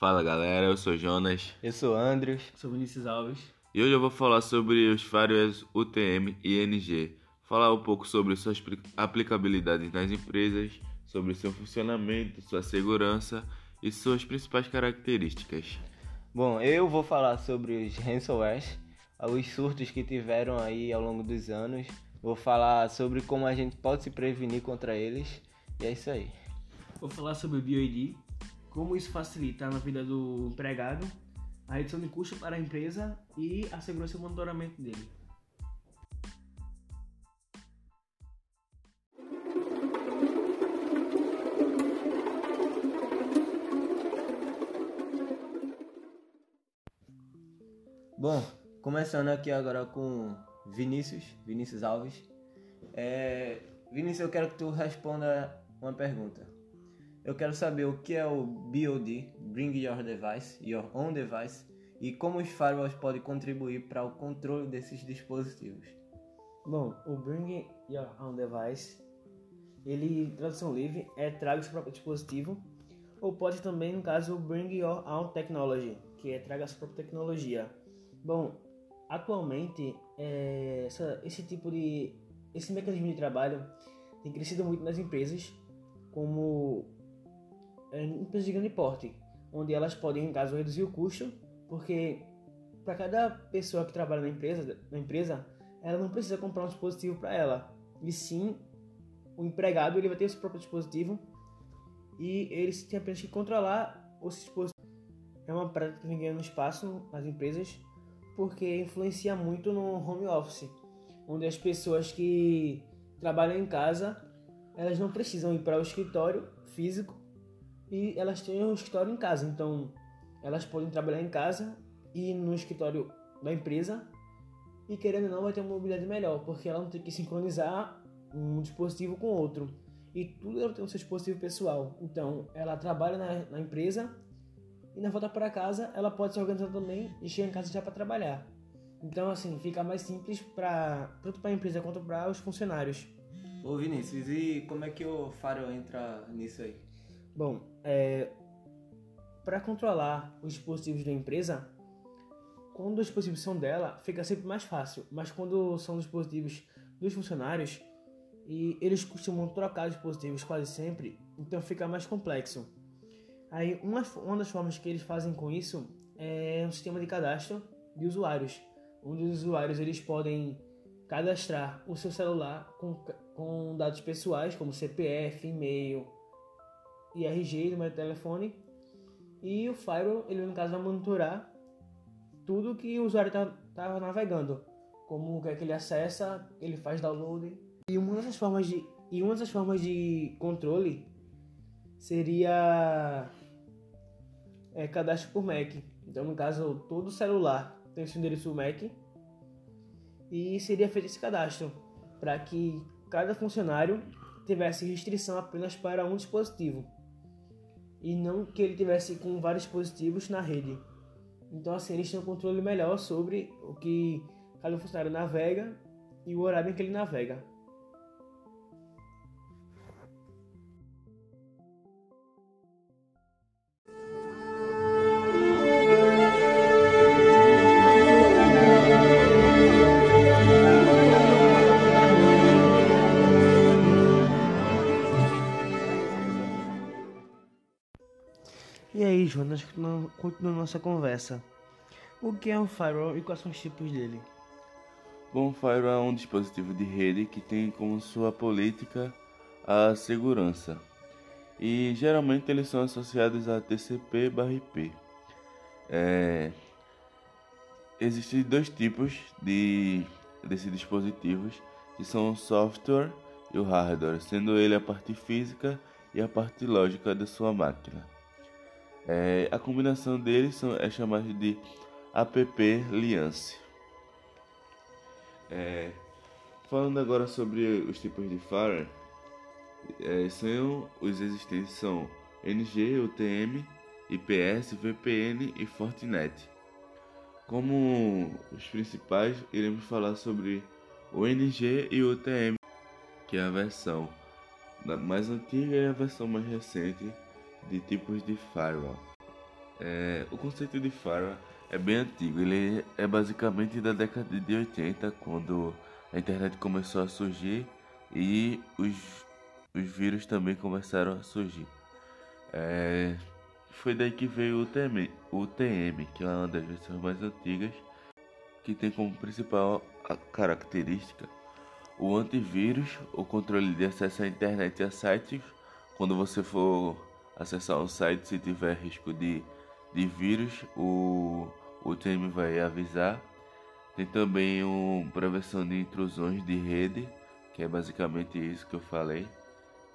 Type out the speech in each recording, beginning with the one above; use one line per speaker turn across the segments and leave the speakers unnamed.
Fala galera, eu sou Jonas.
Eu sou Andrews.
Sou Vinícius Alves.
E hoje eu vou falar sobre os firewalls UTM e NG. Falar um pouco sobre suas aplicabilidades nas empresas, sobre seu funcionamento, sua segurança e suas principais características.
Bom, eu vou falar sobre os ransomwares, os surtos que tiveram aí ao longo dos anos. Vou falar sobre como a gente pode se prevenir contra eles. E é isso aí.
Vou falar sobre o BioID, como isso facilita na vida do empregado, a redução de custo para a empresa e a segurança e o monitoramento dele.
Bom, começando aqui agora com Vinícius, Vinícius Alves. É, Vinícius, eu quero que tu responda uma pergunta. Eu quero saber o que é o BOD, Bring Your Device, Your Own Device, e como os firewalls podem contribuir para o controle desses dispositivos.
Bom, o Bring Your Own Device, ele, tradução livre, é traga seu próprio dispositivo, ou pode também, no caso, Bring Your Own Technology, que é traga sua própria tecnologia. Bom, atualmente, é, essa, esse tipo de. Esse mecanismo de trabalho tem crescido muito nas empresas, como empresas de grande porte, onde elas podem, em caso, reduzir o custo, porque para cada pessoa que trabalha na empresa, na empresa, ela não precisa comprar um dispositivo para ela, e sim o empregado ele vai ter seu próprio dispositivo e eles têm apenas que controlar o dispositivo. É uma prática que vem ganhando espaço nas empresas porque influencia muito no home office, onde as pessoas que trabalham em casa elas não precisam ir para o escritório físico e elas têm o escritório em casa, então elas podem trabalhar em casa e no escritório da empresa e querendo ou não vai ter uma mobilidade melhor, porque ela não tem que sincronizar um dispositivo com outro e tudo ela tem o seu dispositivo pessoal. Então ela trabalha na, na empresa e na volta para casa ela pode se organizar também e chegar em casa já para trabalhar. Então assim fica mais simples para tanto para a empresa quanto para os funcionários.
Ô Vinícius, e como é que o Faro entra nisso aí?
Bom, é, para controlar os dispositivos da empresa, quando os dispositivos são dela, fica sempre mais fácil. Mas quando são dispositivos dos funcionários, e eles costumam trocar dispositivos quase sempre, então fica mais complexo. Aí uma, uma das formas que eles fazem com isso é um sistema de cadastro de usuários, onde os usuários eles podem cadastrar o seu celular com, com dados pessoais como CPF, e-mail, IRG, número de telefone, e o firewall ele no caso vai monitorar tudo que o usuário está tá navegando, como o que é que ele acessa, ele faz download. E uma dessas formas de e uma das formas de controle seria é, cadastro por MAC. Então, no caso, todo celular tem seu endereço MAC e seria feito esse cadastro para que cada funcionário tivesse restrição apenas para um dispositivo e não que ele tivesse com vários dispositivos na rede. Então, assim, eles têm um controle melhor sobre o que cada funcionário navega e o horário em que ele navega. E aí, Jonas, continuando nossa conversa. O que é um firewall e quais são os tipos dele?
Bom, firewall é um dispositivo de rede que tem como sua política a segurança. E geralmente eles são associados a TCP/IP. É... Existem dois tipos de desses dispositivos, que são o software e o hardware, sendo ele a parte física e a parte lógica da sua máquina. É, a combinação deles são, é chamada de app liance. É, falando agora sobre os tipos de firewall, é, são os existentes são NG, UTM, IPS, VPN e Fortinet. Como os principais, iremos falar sobre o NG e o UTM, que é a versão mais antiga e a versão mais recente de tipos de firewall. É, o conceito de firewall é bem antigo, ele é basicamente da década de 80, quando a internet começou a surgir e os, os vírus também começaram a surgir. É, foi daí que veio o TM, o TM, que é uma das versões mais antigas, que tem como principal característica o antivírus, o controle de acesso à internet e a sites. Quando você for acessar um site, se tiver risco de, de vírus, o, o TM vai avisar. Tem também uma prevenção de intrusões de rede, que é basicamente isso que eu falei.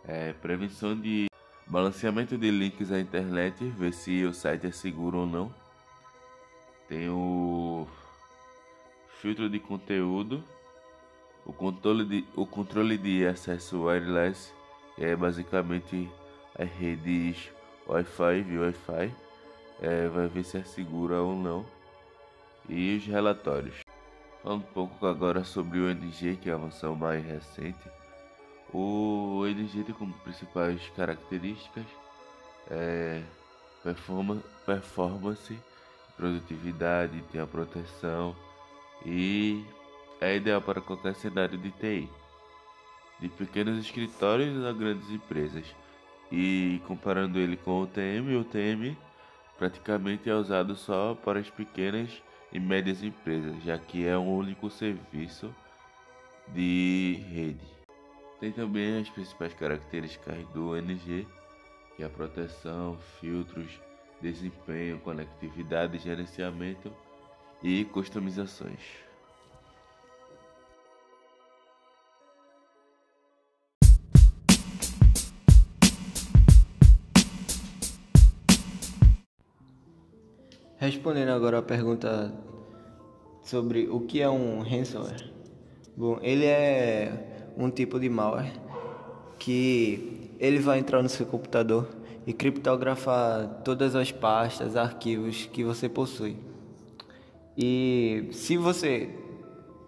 É, prevenção de balanceamento de links à internet, ver se o site é seguro ou não. Tem o filtro de conteúdo, o controle de, o controle de acesso wireless, é basicamente as redes Wi-Fi e Wi-Fi, é, vai ver se é segura ou não. E os relatórios. Falando um pouco agora sobre o NG, que é a avanção mais recente. O NG tem como principais características é, performance, performance, produtividade, tem a proteção e é ideal para qualquer cenário de TI, de pequenos escritórios a grandes empresas. E comparando ele com o TM, o TM praticamente é usado só para as pequenas e médias empresas, já que é um único serviço de rede. Tem também as principais características do NG, que é a proteção, filtros, desempenho, conectividade, gerenciamento e customizações.
Respondendo agora a pergunta sobre o que é um ransomware. Bom, ele é um tipo de malware que ele vai entrar no seu computador e criptografar todas as pastas, arquivos que você possui. E se você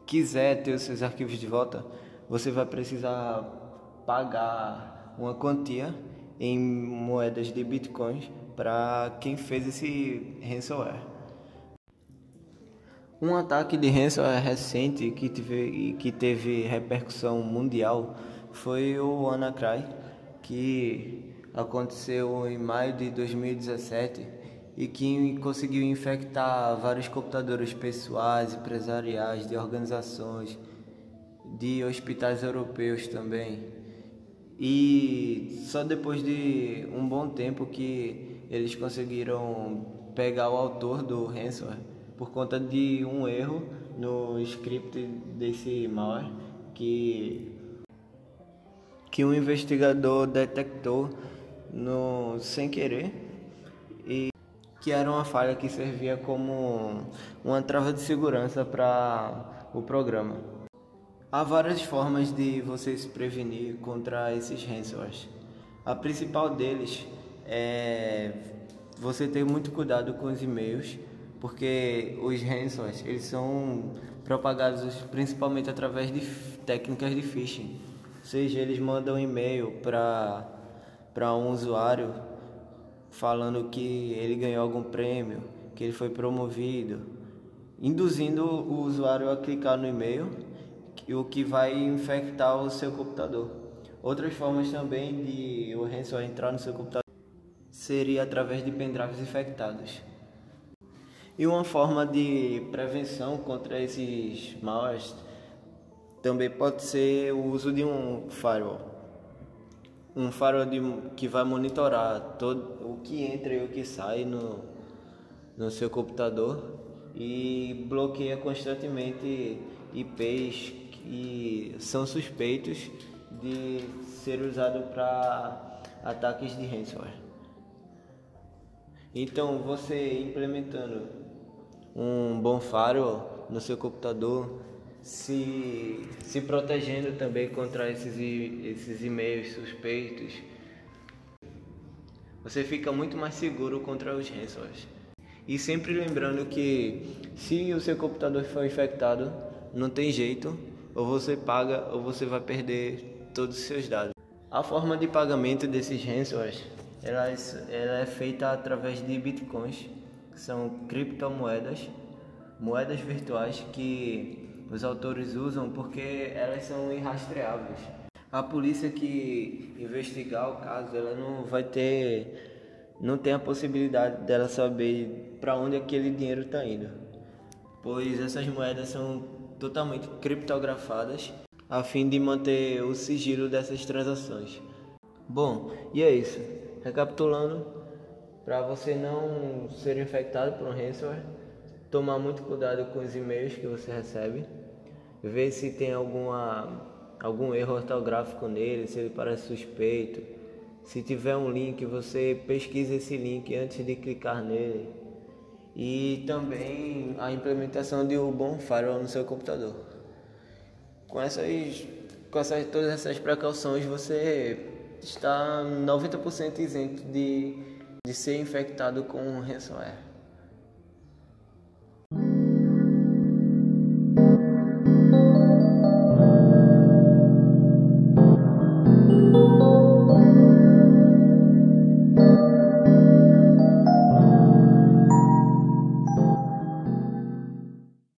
quiser ter os seus arquivos de volta, você vai precisar pagar uma quantia em moedas de bitcoins para quem fez esse ransomware. Um ataque de ransomware recente que teve, que teve repercussão mundial foi o WannaCry, que aconteceu em maio de 2017 e que conseguiu infectar vários computadores pessoais, empresariais, de organizações, de hospitais europeus também. E só depois de um bom tempo que eles conseguiram pegar o autor do ransomware por conta de um erro no script desse malware que que um investigador detectou no sem querer e que era uma falha que servia como uma trava de segurança para o programa. Há várias formas de você se prevenir contra esses ransomwares. A principal deles é você ter muito cuidado com os e-mails, porque os ransomwares eles são propagados principalmente através de técnicas de phishing. Ou seja, eles mandam e-mail para para um usuário falando que ele ganhou algum prêmio, que ele foi promovido, induzindo o usuário a clicar no e-mail, o que vai infectar o seu computador. Outras formas também de o ransomware entrar no seu computador seria através de pendrives infectados. E uma forma de prevenção contra esses malwares também pode ser o uso de um firewall. Um firewall de, que vai monitorar todo o que entra e o que sai no, no seu computador e bloqueia constantemente IPs que são suspeitos de ser usado para ataques de ransomware. Então, você implementando um bom firewall no seu computador, se, se protegendo também contra esses, esses e-mails suspeitos, você fica muito mais seguro contra os ransomwares. E sempre lembrando que se o seu computador for infectado, não tem jeito, ou você paga ou você vai perder todos os seus dados. A forma de pagamento desses ransomwares ela, ela é feita através de bitcoins, que são criptomoedas, moedas virtuais que os autores usam porque elas são irrastreáveis. A polícia que investigar o caso, ela não vai ter, não tem a possibilidade dela saber para onde aquele dinheiro está indo, pois essas moedas são totalmente criptografadas a fim de manter o sigilo dessas transações. Bom, e é isso. Recapitulando, para você não ser infectado por um ransomware, tomar muito cuidado com os e-mails que você recebe, ver se tem alguma, algum erro ortográfico nele, se ele parece suspeito. Se tiver um link, você pesquisa esse link antes de clicar nele. E também a implementação de um bom firewall no seu computador. Com essas, com essas todas essas precauções, você está 90% isento de, de ser infectado com ransomware.